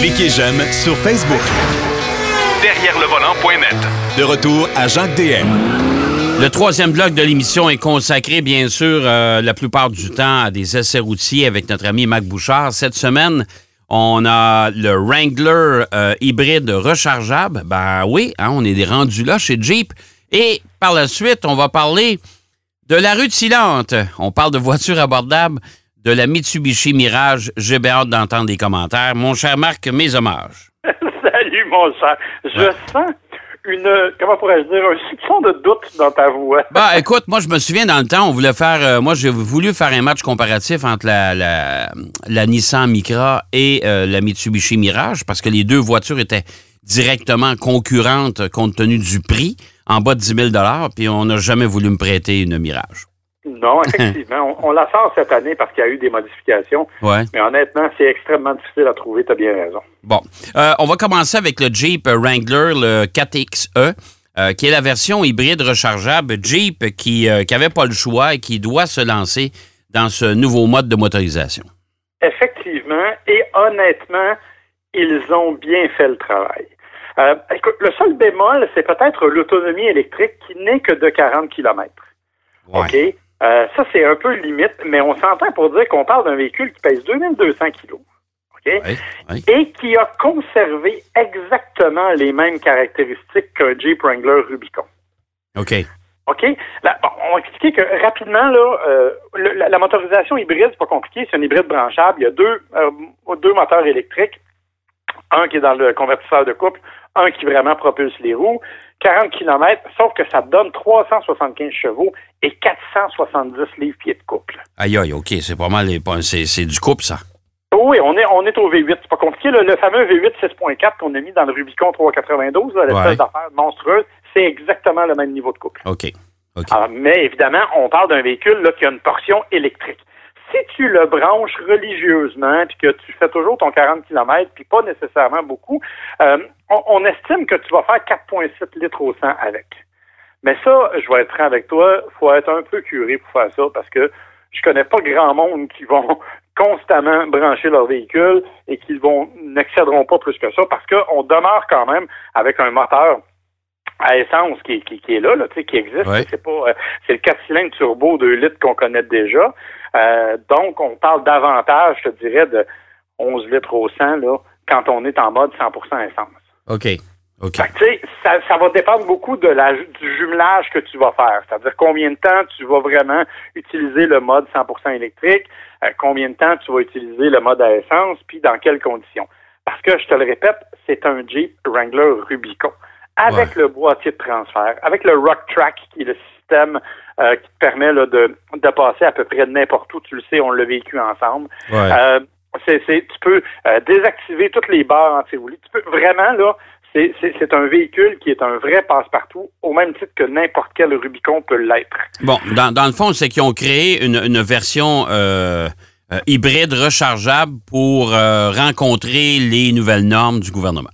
Cliquez j'aime sur Facebook. Derrière le volant.net. De retour à Jacques DM. Le troisième bloc de l'émission est consacré, bien sûr, euh, la plupart du temps à des essais routiers avec notre ami Mac Bouchard. Cette semaine, on a le Wrangler euh, hybride rechargeable. Ben oui, hein, on est rendu là chez Jeep. Et par la suite, on va parler de la rue de Silente. On parle de voitures abordables, de la Mitsubishi Mirage. J'ai bien hâte d'entendre des commentaires. Mon cher Marc, mes hommages. Salut, mon cher. Je sens une, comment pourrais-je dire, un soupçon de doute dans ta voix. Bah, écoute, moi, je me souviens dans le temps, on voulait faire, euh, moi, j'ai voulu faire un match comparatif entre la, la, la Nissan Micra et euh, la Mitsubishi Mirage parce que les deux voitures étaient directement concurrentes compte tenu du prix, en bas de 10 000 puis on n'a jamais voulu me prêter une Mirage. Non, effectivement. on, la sort cette année parce qu'il y a eu des modifications. Ouais. Mais honnêtement, c'est extrêmement difficile à trouver. Tu as bien raison. Bon. Euh, on va commencer avec le Jeep Wrangler, le 4XE. Euh, qui est la version hybride rechargeable Jeep qui n'avait pas le choix et qui doit se lancer dans ce nouveau mode de motorisation. Effectivement, et honnêtement, ils ont bien fait le travail. Euh, écoute, le seul bémol, c'est peut-être l'autonomie électrique qui n'est que de 40 km. OK? Euh, ça, c'est un peu limite, mais on s'entend pour dire qu'on parle d'un véhicule qui pèse 2200 kg. Et qui a conservé exactement les mêmes caractéristiques qu'un Jeep Wrangler Rubicon. OK. OK? on va expliquer que rapidement, là, euh, la, motorisation hybride, c'est pas compliqué, c'est un hybride branchable. Il y a deux, euh, deux moteurs électriques, un qui est dans le convertisseur de couple, un qui vraiment propulse les roues. 40 km, sauf que ça donne 375 chevaux et 470 livres pieds de couple. Aïe, aïe, OK, c'est pas mal, c'est du couple, ça. Oui, on est, on est au V8. C'est pas compliqué. Le fameux V8 6.4 qu'on a mis dans le Rubicon 392, l'espèce d'affaire monstrueuse, c'est exactement le même niveau de couple. OK. mais évidemment, on parle d'un véhicule là, qui a une portion électrique. Si tu le branches religieusement, puis que tu fais toujours ton 40 km, puis pas nécessairement beaucoup, euh, on, estime que tu vas faire 4,7 litres au 100 avec. Mais ça, je vais être franc avec toi, faut être un peu curé pour faire ça, parce que je connais pas grand monde qui vont constamment brancher leur véhicule et qui vont n'excéderont pas plus que ça parce qu'on demeure quand même avec un moteur à essence qui, qui, est là, là qui existe. C'est pas euh, c'est le 4 cylindres turbo 2 litres qu'on connaît déjà. Euh, donc, on parle davantage, je te dirais, de 11 litres au 100 là, quand on est en mode 100% essence. OK. OK. ça, ça va dépendre beaucoup de la, du jumelage que tu vas faire. C'est-à-dire combien de temps tu vas vraiment utiliser le mode 100% électrique, euh, combien de temps tu vas utiliser le mode à essence, puis dans quelles conditions. Parce que, je te le répète, c'est un Jeep Wrangler Rubicon. Avec le boîtier de transfert, avec le Rock Track, qui est le système euh, qui te permet là, de, de passer à peu près n'importe où. Tu le sais, on l'a vécu ensemble. Euh, c'est, tu peux désactiver toutes les barres anti-roulis. Tu peux vraiment, là, c'est un véhicule qui est un vrai passe-partout, au même titre que n'importe quel Rubicon peut l'être. Bon, dans, dans, le fond, c'est qu'ils ont créé une, une version euh, euh, hybride rechargeable pour euh, rencontrer les nouvelles normes du gouvernement.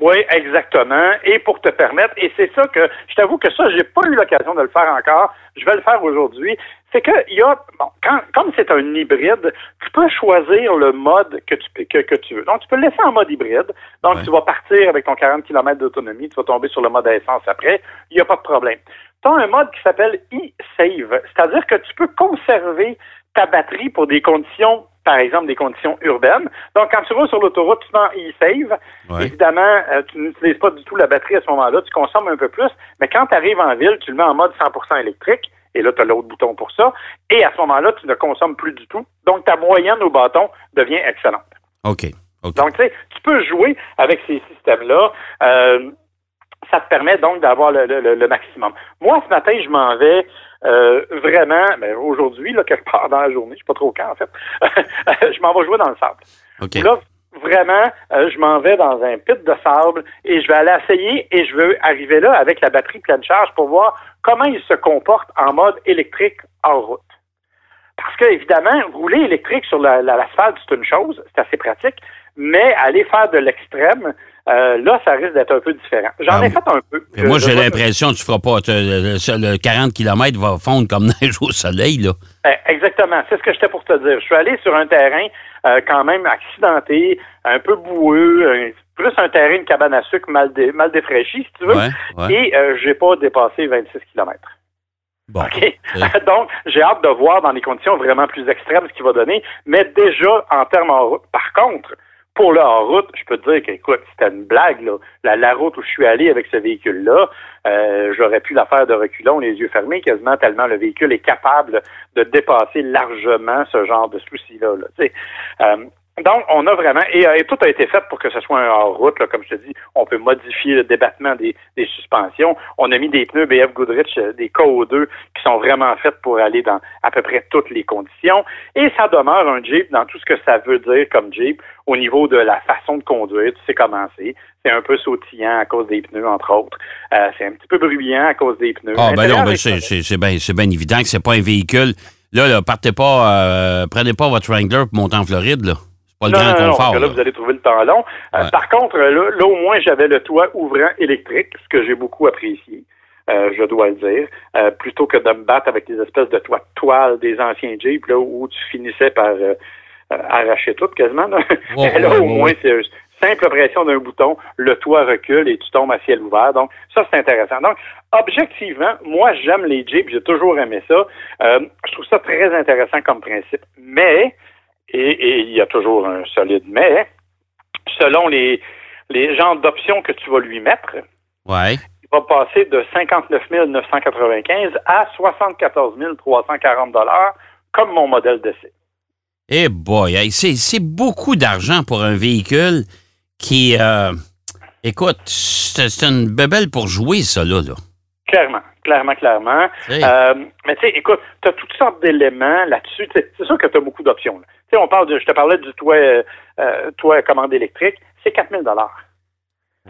Oui, exactement. Et pour te permettre, et c'est ça que je t'avoue que ça, j'ai pas eu l'occasion de le faire encore. Je vais le faire aujourd'hui. C'est que il y a, bon, quand, comme c'est un hybride, tu peux choisir le mode que tu, que, que tu veux. Donc, tu peux le laisser en mode hybride. Donc, tu vas partir avec ton 40 km d'autonomie, tu vas tomber sur le mode à essence après. Il n'y a pas de problème. Tu as un mode qui s'appelle e-save, c'est-à-dire que tu peux conserver ta batterie pour des conditions par exemple, des conditions urbaines. Donc, quand tu vas sur l'autoroute, tu mets e-save. Évidemment, euh, tu n'utilises pas du tout la batterie à ce moment-là, tu consommes un peu plus, mais quand tu arrives en ville, tu le mets en mode 100% électrique, et là, tu as l'autre bouton pour ça, et à ce moment-là, tu ne consommes plus du tout. Donc, ta moyenne au bâton devient excellente. OK. Donc, tu sais, tu peux jouer avec ces systèmes-là. Euh, ça te permet donc d'avoir le, maximum. Moi, ce matin, je m'en vais euh, vraiment, ben, aujourd'hui, là, quelque part dans la journée, je sais pas trop quand, en fait, je m'en vais jouer dans le sable. Là, vraiment, euh, je m'en vais dans un pit de sable et je vais aller essayer et je veux arriver là avec la batterie pleine charge pour voir comment il se comporte en mode électrique en route. Parce que, évidemment, rouler électrique sur l'asphalte, c'est une chose, c'est assez pratique, mais aller faire de l'extrême, euh, là, ça risque d'être un peu différent. J'en Ah, ai fait un peu. Et moi, Je- j'ai l'impression que tu feras pas. te- Le, le 40 km va fondre comme neige au soleil, là. Eh, Exactement, c'est ce que j'étais pour te dire. Je suis allé sur un terrain euh, quand même accidenté, un peu boueux, un- plus un terrain de cabane à sucre mal, dé- mal défraîchi, si tu veux. Ouais, ouais. Et euh, j'ai pas dépassé 26 km. Bon. OK? C'est- Donc, j'ai hâte de voir dans des conditions vraiment plus extrêmes ce qu'il va donner. Mais déjà, en termes en route, par contre, pour le hors-route, je peux te dire qu'écoute, c'était une blague, là. La, route où je suis allé avec ce véhicule-là, euh, j'aurais pu la faire de reculons, les yeux fermés, quasiment tellement le véhicule est capable de dépasser largement ce genre de souci-là. Là, donc, on a vraiment, et, euh, et tout a été fait pour que ce soit un hors-route, là, comme je te dis, on peut modifier le débattement des, des suspensions. On a mis des pneus BF Goodrich, euh, des KO2, qui sont vraiment faits pour aller dans à peu près toutes les conditions. Et ça demeure un Jeep dans tout ce que ça veut dire comme Jeep au niveau de la façon de conduire. Tu sais comment c'est. C'est un peu sautillant à cause des pneus, entre autres. Euh, c'est un petit peu bruyant à cause des pneus. Ah, ben non, ben est c'est, correct. c'est, c'est bien c'est bien évident que c'est pas un véhicule. Là, là partez pas, euh, prenez pas votre Wrangler pour monter en Floride, là. Pas le non, grand non, confort. parce que là, là. vous allez trouver le temps long. Euh, Ouais. Par contre, là, là, au moins, j'avais le toit ouvrant électrique, ce que j'ai beaucoup apprécié, euh, je dois le dire, euh, plutôt que de me battre avec des espèces de toits de toile des anciens Jeeps, là, où tu finissais par euh, arracher tout quasiment. Là, là au moins, c'est une simple pression d'un bouton, le toit recule et tu tombes à ciel ouvert. Donc, ça, c'est intéressant. Donc, objectivement, moi, j'aime les Jeeps, j'ai toujours aimé ça. Je trouve ça très intéressant comme principe. Mais, et, et il y a toujours un solide mais, selon les, les genres d'options que tu vas lui mettre, Ouais. il va passer de 59 995 à 74 340 dollars comme mon modèle d'essai. Eh boy, hey, c'est, c'est beaucoup d'argent pour un véhicule qui, euh, écoute, c'est, une bébelle pour jouer, ça, là. là. Clairement, clairement, clairement. Euh, mais tu sais, écoute, tu as toutes sortes d'éléments là-dessus. C'est sûr que tu as beaucoup d'options. Tu sais, on parle de, je te parlais du toit, euh, euh, toit à commande électrique, c'est 4000 dollars.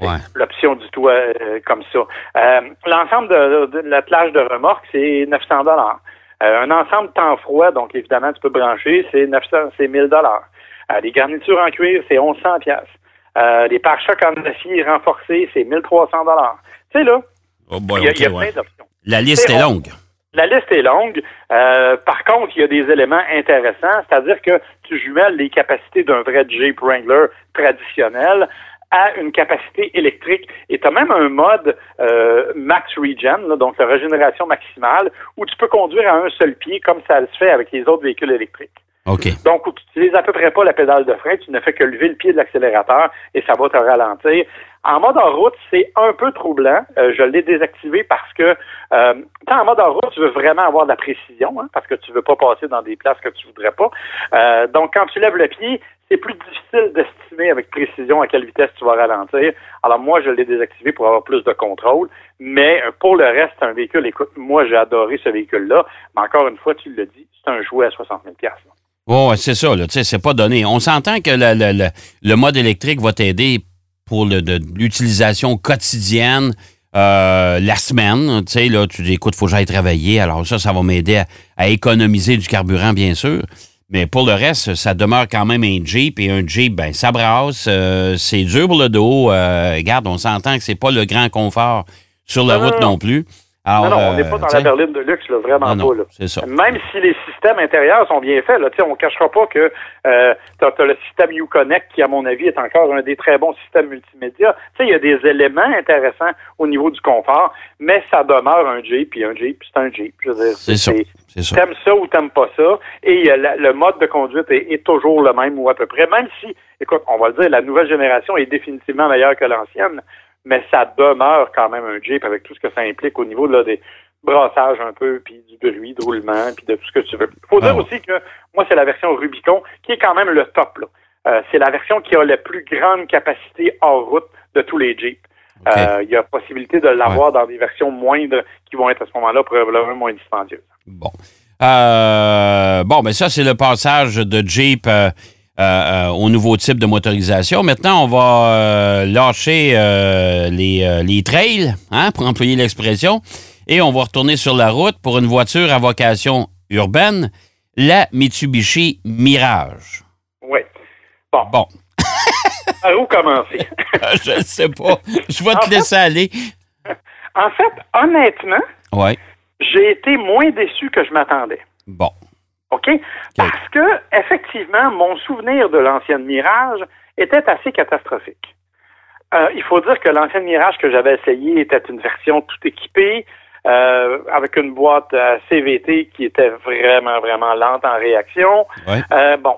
Ouais. L'option du toit euh, comme ça. Euh, L'ensemble de, de l'attelage de remorque, c'est 900 dollars. un ensemble temps froid, donc évidemment, tu peux brancher, c'est 900, c'est 1000 dollars. les garnitures en cuir, c'est 1100 pièces. les pare-chocs en acier renforcés, c'est 1300 dollars. Tu sais là, Oh il y a, ok, il y a ouais. plein d'options. La liste est on- longue. La liste est longue. Euh, par contre, il y a des éléments intéressants, c'est-à-dire que tu jumelles les capacités d'un vrai Jeep Wrangler traditionnel à une capacité électrique. Et tu as même un mode euh, Max Regen, là, donc la régénération maximale, où tu peux conduire à un seul pied comme ça se fait avec les autres véhicules électriques. OK. Donc, tu n'utilises à peu près pas la pédale de frein, tu ne fais que lever le pied de l'accélérateur et ça va te ralentir. En mode en route, c'est un peu troublant. Euh, je l'ai désactivé parce que euh, en mode en route, tu veux vraiment avoir de la précision, hein, parce que tu veux pas passer dans des places que tu voudrais pas. Euh, donc, quand tu lèves le pied, c'est plus difficile d'estimer avec précision à quelle vitesse tu vas ralentir. Alors, moi, je l'ai désactivé pour avoir plus de contrôle. Mais euh, pour le reste, c'est un véhicule, écoute, moi, j'ai adoré ce véhicule-là. Mais encore une fois, tu le dis, c'est un jouet à 60 000 là. Ouais, c'est ça, là. Tu sais, c'est pas donné. On s'entend que le, le- le- le mode électrique va t'aider pour l'utilisation quotidienne, euh, la semaine. Tu sais, là, tu dis, écoute, faut que j'aille travailler. Alors, ça, ça va m'aider à, à économiser du carburant, bien sûr. Mais pour le reste, ça demeure quand même un Jeep. Et un Jeep, ben, ça brasse. euh, c'est dur pour le dos. Euh, regarde, on s'entend que c'est pas le grand confort sur la route non, plus. Alors, non, non, on n'est euh, pas dans la berline de luxe, là, vraiment non, pas. Là. c'est ça. Même si les systèmes intérieurs sont bien faits, là, tu sais, on ne cachera pas que euh, tu as, le système Uconnect qui, à mon avis, est encore un des très bons systèmes multimédia. Tu sais, il y a des éléments intéressants au niveau du confort, mais ça demeure un Jeep, puis un Jeep, c'est un Jeep. Je veux dire, C'est ça. C'est ça. T'aimes ça ou t'aimes pas ça. Et euh, la- le mode de conduite est, est toujours le même ou à peu près. Même si, écoute, on va le dire, la nouvelle génération est définitivement meilleure que l'ancienne, mais ça demeure quand même un Jeep avec tout ce que ça implique au niveau là, des brassages un peu, puis du bruit, de roulement, puis de tout ce que tu veux. Il faut Ah dire ouais. aussi que moi, c'est la version Rubicon qui est quand même le top. là. Euh, c'est la version qui a la plus grande capacité hors route de tous les Jeeps. Euh, Il y a possibilité de l'avoir dans des versions moindres qui vont être à ce moment-là probablement moins dispendieuses. Bon. Euh, bon, ben ça, c'est le passage de Jeep euh, euh, au nouveau type de motorisation. Maintenant, on va euh, lâcher les, les trails, hein, pour employer l'expression, et on va retourner sur la route pour une voiture à vocation urbaine, la Mitsubishi Mirage. Oui. Bon. Bon. Par où commencer? je ne sais pas. Je vais te laisser aller. En fait, honnêtement, j'ai été moins déçu que je m'attendais. Bon. OK? Parce que, effectivement, mon souvenir de l'ancienne Mirage était assez catastrophique. Euh, il faut dire que l'ancienne Mirage que j'avais essayé était une version tout équipée, euh, avec une boîte euh, CVT qui était vraiment, vraiment lente en réaction. Ouais. Euh, bon,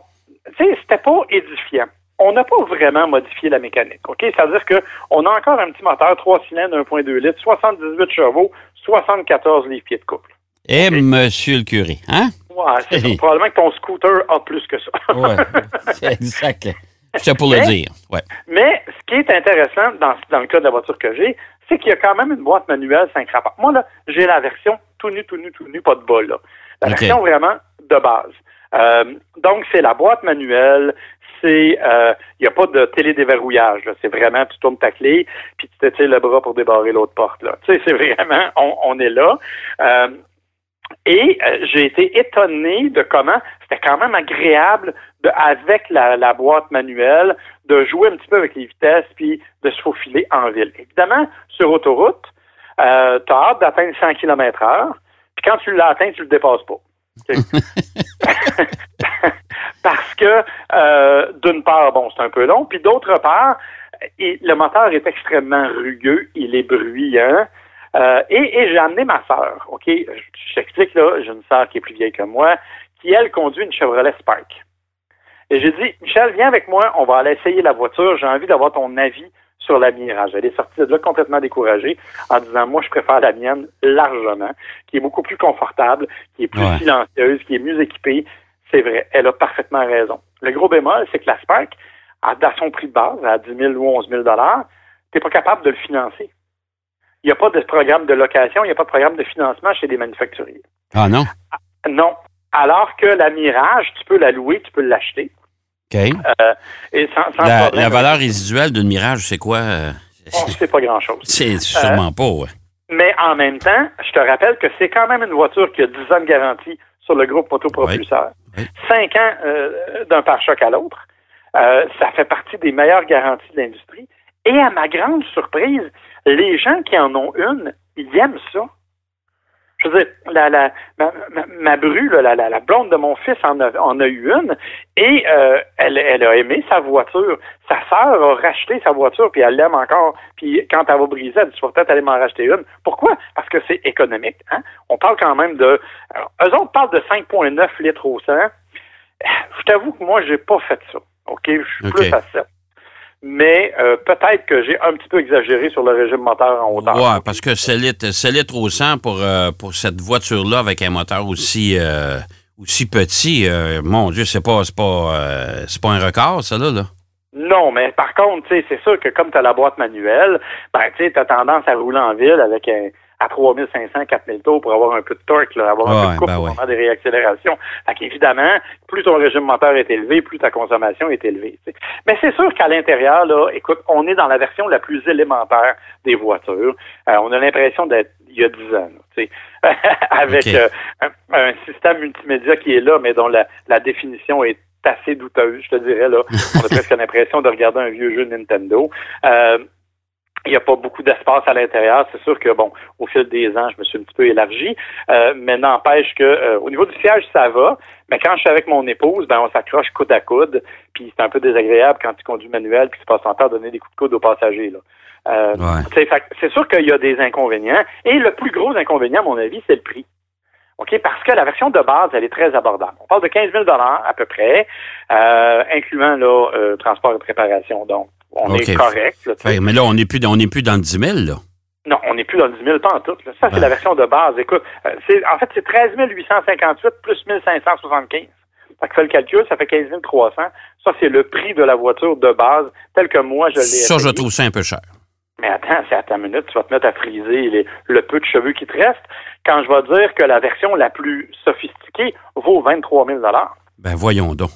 tu sais, c'était pas édifiant. On n'a pas vraiment modifié la mécanique, OK? C'est-à-dire qu'on a encore un petit moteur 3 cylindres, 1.2 litres, 78 chevaux, 74 livres-pieds de couple. Et monsieur le curé, hein? Ouais, c'est. Probablement que ton scooter a plus que ça. C'est exact. C'était pour le dire. Ouais. Mais ce qui est intéressant dans, dans le cas de la voiture que j'ai, c'est qu'il y a quand même une boîte manuelle 5 rapports. Moi, là, j'ai la version tout nu, tout nu, tout nu, pas de bas, là. La version vraiment de base. Euh, donc, c'est la boîte manuelle, c'est, euh, il n'y a pas de télédéverrouillage. C'est vraiment, tu tournes ta clé, puis tu t'étires le bras pour débarrer l'autre porte, là. Tu sais, c'est vraiment, on, on est là. Euh, et euh, j'ai été étonné de comment c'était quand même agréable de, avec la, la boîte manuelle de jouer un petit peu avec les vitesses puis de se faufiler en ville. Évidemment, sur autoroute, euh, tu as hâte d'atteindre 100 km heure, puis quand tu l'as atteint, tu le dépasses pas. Parce que, euh, d'une part, bon, c'est un peu long, puis d'autre part, et le moteur est extrêmement rugueux, il est bruyant. Euh, et et j'ai amené ma sœur, OK? Je, t'explique, là, j'ai une sœur qui est plus vieille que moi, qui, elle, conduit une Chevrolet Spark. Et j'ai dit, Michel, viens avec moi, on va aller essayer la voiture, j'ai envie d'avoir ton avis sur la Mirage. Elle est sortie de là complètement découragée en disant, moi, je préfère la mienne largement, qui est beaucoup plus confortable, qui est plus Ouais. silencieuse, qui est mieux équipée. C'est vrai, elle a parfaitement raison. Le gros bémol, c'est que la Spark, à, à son prix de base, à 10 000 ou 11 000 tu n'es pas capable de le financer. Il n'y a pas de programme de location, il n'y a pas de programme de financement chez des manufacturiers. Ah non? Non. Alors que la Mirage, tu peux la louer, tu peux l'acheter. OK. Euh, et sans, sans La, problème. la valeur résiduelle d'une Mirage, c'est quoi? euh? On sait pas grand-chose. C'est sûrement pas, ouais. Mais en même temps, je te rappelle que c'est quand même une voiture qui a 10 ans de garantie sur le groupe motopropulseur. Oui. 5 ans euh, d'un pare-choc à l'autre. Euh, ça fait partie des meilleures garanties de l'industrie. Et à ma grande surprise, les gens qui en ont une, ils aiment ça. Je veux dire, la, la, ma, ma, ma bru, la, la, la blonde de mon fils en a, en a eu une et euh, elle, elle a aimé sa voiture. Sa sœur a racheté sa voiture puis elle l'aime encore. Puis quand elle va briser, elle dit, peut-être aller m'en racheter une. Pourquoi? Parce que c'est économique. Hein? On parle quand même de... Alors, eux autres parlent de 5,9 litres au 100. Je t'avoue que moi, j'ai pas fait ça. OK? Je suis plus à 7. Mais euh, peut-être que j'ai un petit peu exagéré sur le régime moteur en hauteur. Ouais, parce que c'est litre, au 100 pour, euh, pour cette voiture-là avec un moteur aussi, euh, aussi petit, mon Dieu, c'est pas, c'est pas, pas un record, ça, là. là. Non, mais par contre, c'est sûr que comme tu as la boîte manuelle, ben, tu as tendance à rouler en ville avec un, à 3500, 4000 tours pour avoir un peu de torque, là, avoir un peu de couple ben au ouais. moment des réaccélérations. Fait qu'évidemment, plus ton régime moteur est élevé, plus ta consommation est élevée. Mais c'est sûr qu'à l'intérieur, là, écoute, on est dans la version la plus élémentaire des voitures. Euh, on a l'impression d'être il y a 10 ans, là, tu sais, avec euh, un, un système multimédia qui est là, mais dont la, la définition est assez douteuse, je te dirais, là. On a presque l'impression de regarder un vieux jeu Nintendo. Euh, il n'y a pas beaucoup d'espace à l'intérieur. C'est sûr que, bon, au fil des ans, je me suis un petit peu élargi, euh, mais n'empêche que euh, au niveau du siège, ça va. Mais quand je suis avec mon épouse, ben on s'accroche coude à coude, puis c'est un peu désagréable quand tu conduis manuel, puis tu passes ton temps à donner des coups de coude aux passagers. Là. Euh, Ouais. C'est sûr qu'il y a des inconvénients. Et le plus gros inconvénient, à mon avis, c'est le prix. OK? Parce que la version de base, elle est très abordable. On parle de 15 000 à peu près, euh, incluant là, euh, transport et préparation. Donc, on est correct. Là, mais là, on n'est plus, on n'est plus dans le 10 000, là. Non, on n'est plus dans le 10 000 pas en tout. là. Ça, c'est Ouais. la version de base. Écoute, euh, en fait, c'est 13 858 plus 1575. Fait que le calcul, ça fait 15 300. Ça, c'est le prix de la voiture de base, tel que moi, je l'ai Ça, je trouve ça un peu cher. Mais attends, c'est à ta minute, tu vas te mettre à friser les- le peu de cheveux qui te reste quand je vais dire que la version la plus sophistiquée vaut 23 000 Ben, voyons donc.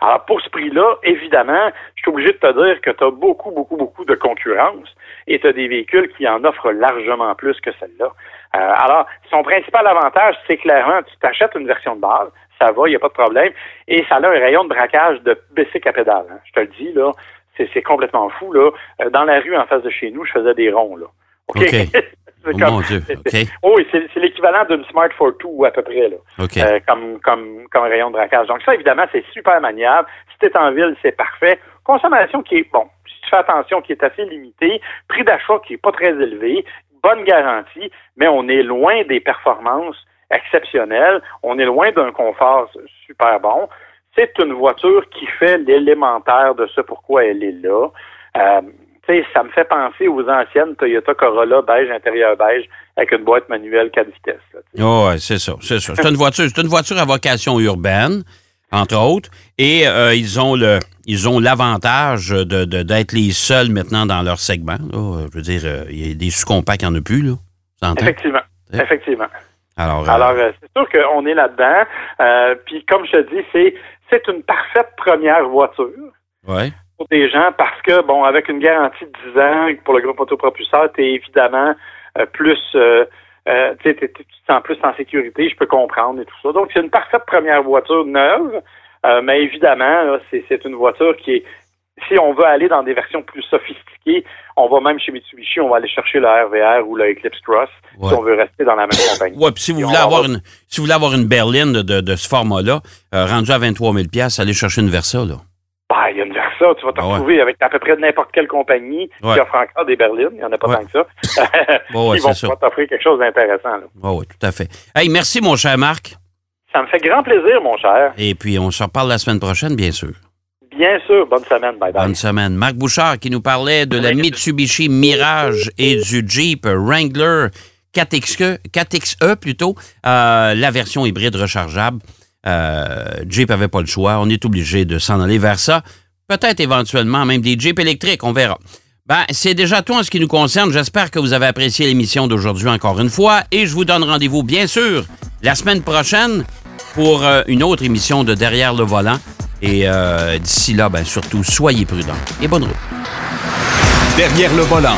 Alors, pour ce prix-là, évidemment, je suis obligé de te dire que tu as beaucoup, beaucoup, beaucoup de concurrence et tu as des véhicules qui en offrent largement plus que celle-là. Euh, alors, son principal avantage, c'est clairement, tu t'achètes une version de base, ça va, il n'y a pas de problème, et ça a un rayon de braquage de bicycle à pédale. hein. Je te le dis, là, c'est complètement fou. Là. Euh, dans la rue en face de chez nous, je faisais des ronds. Là. OK. Oh, mon Dieu. Oh, oui, c'est l'équivalent d'une Smart Two à peu près, là. OK. Euh, comme, comme, comme rayon de braquage. Donc ça, évidemment, c'est super maniable. Si tu es en ville, c'est parfait. Consommation qui est, bon, si tu fais attention, qui est assez limitée. Prix d'achat qui est pas très élevé. Bonne garantie, mais on est loin des performances exceptionnelles. On est loin d'un confort super bon. C'est une voiture qui fait l'élémentaire de ce pourquoi elle est là. Euh, ça me fait penser aux anciennes Toyota Corolla beige, intérieur beige, avec une boîte manuelle 4 vitesses. oh, ouais, c'est ça, c'est ça. C'est une voiture, c'est une voiture à vocation urbaine, entre autres, et euh, ils ont le, ils ont l'avantage de, d'être les seuls maintenant dans leur segment. Je veux dire, euh, il y a des sous-compacts, n'y en a plus, là. Effectivement, effectivement. Alors, euh, Alors c'est sûr qu'on est là-dedans. Puis, comme je te dis, c'est, c'est une parfaite première voiture. Ouais des gens parce que, bon, avec une garantie de 10 ans pour le groupe autopropulseur, tu es évidemment euh, plus, euh, euh, tu te sens plus en sécurité, je peux comprendre et tout ça. Donc, c'est une parfaite première voiture neuve, mais évidemment, c'est une voiture qui est, si on veut aller dans des versions plus sophistiquées, on va même chez Mitsubishi, on va aller chercher le RVR ou le Eclipse Cross si on veut rester dans la même compagnie. Ouais, puis si vous voulez avoir une, si vous voulez avoir une berline de, de, ce format-là, rendu à 23 000 allez chercher une Versa, là. Il y a une Tu vas te ah retrouver avec à peu près n'importe quelle compagnie qui offre encore des berlines. Il n'y en a pas tant que ça. Ils vont t'offrir quelque chose d'intéressant. Oui, tout à fait. Hey, merci, mon cher Marc. Ça me fait grand plaisir, mon cher. Et puis, on se reparle la semaine prochaine, bien sûr. Bien sûr. Bonne semaine. Bye bye. Bonne semaine. Marc Bouchard qui nous parlait de la Mitsubishi Mirage et du Jeep Wrangler 4XE, 4XE plutôt, euh, la version hybride rechargeable. Euh, Jeep n'avait pas le choix. On est obligé de s'en aller vers ça. Peut-être éventuellement même des Jeeps électriques, on verra. Ben, c'est déjà tout en ce qui nous concerne. J'espère que vous avez apprécié l'émission d'aujourd'hui encore une fois et je vous donne rendez-vous, bien sûr, la semaine prochaine pour euh, une autre émission de Derrière le volant. Et euh, d'ici là, ben, surtout, soyez prudents et bonne route. Derrière le volant.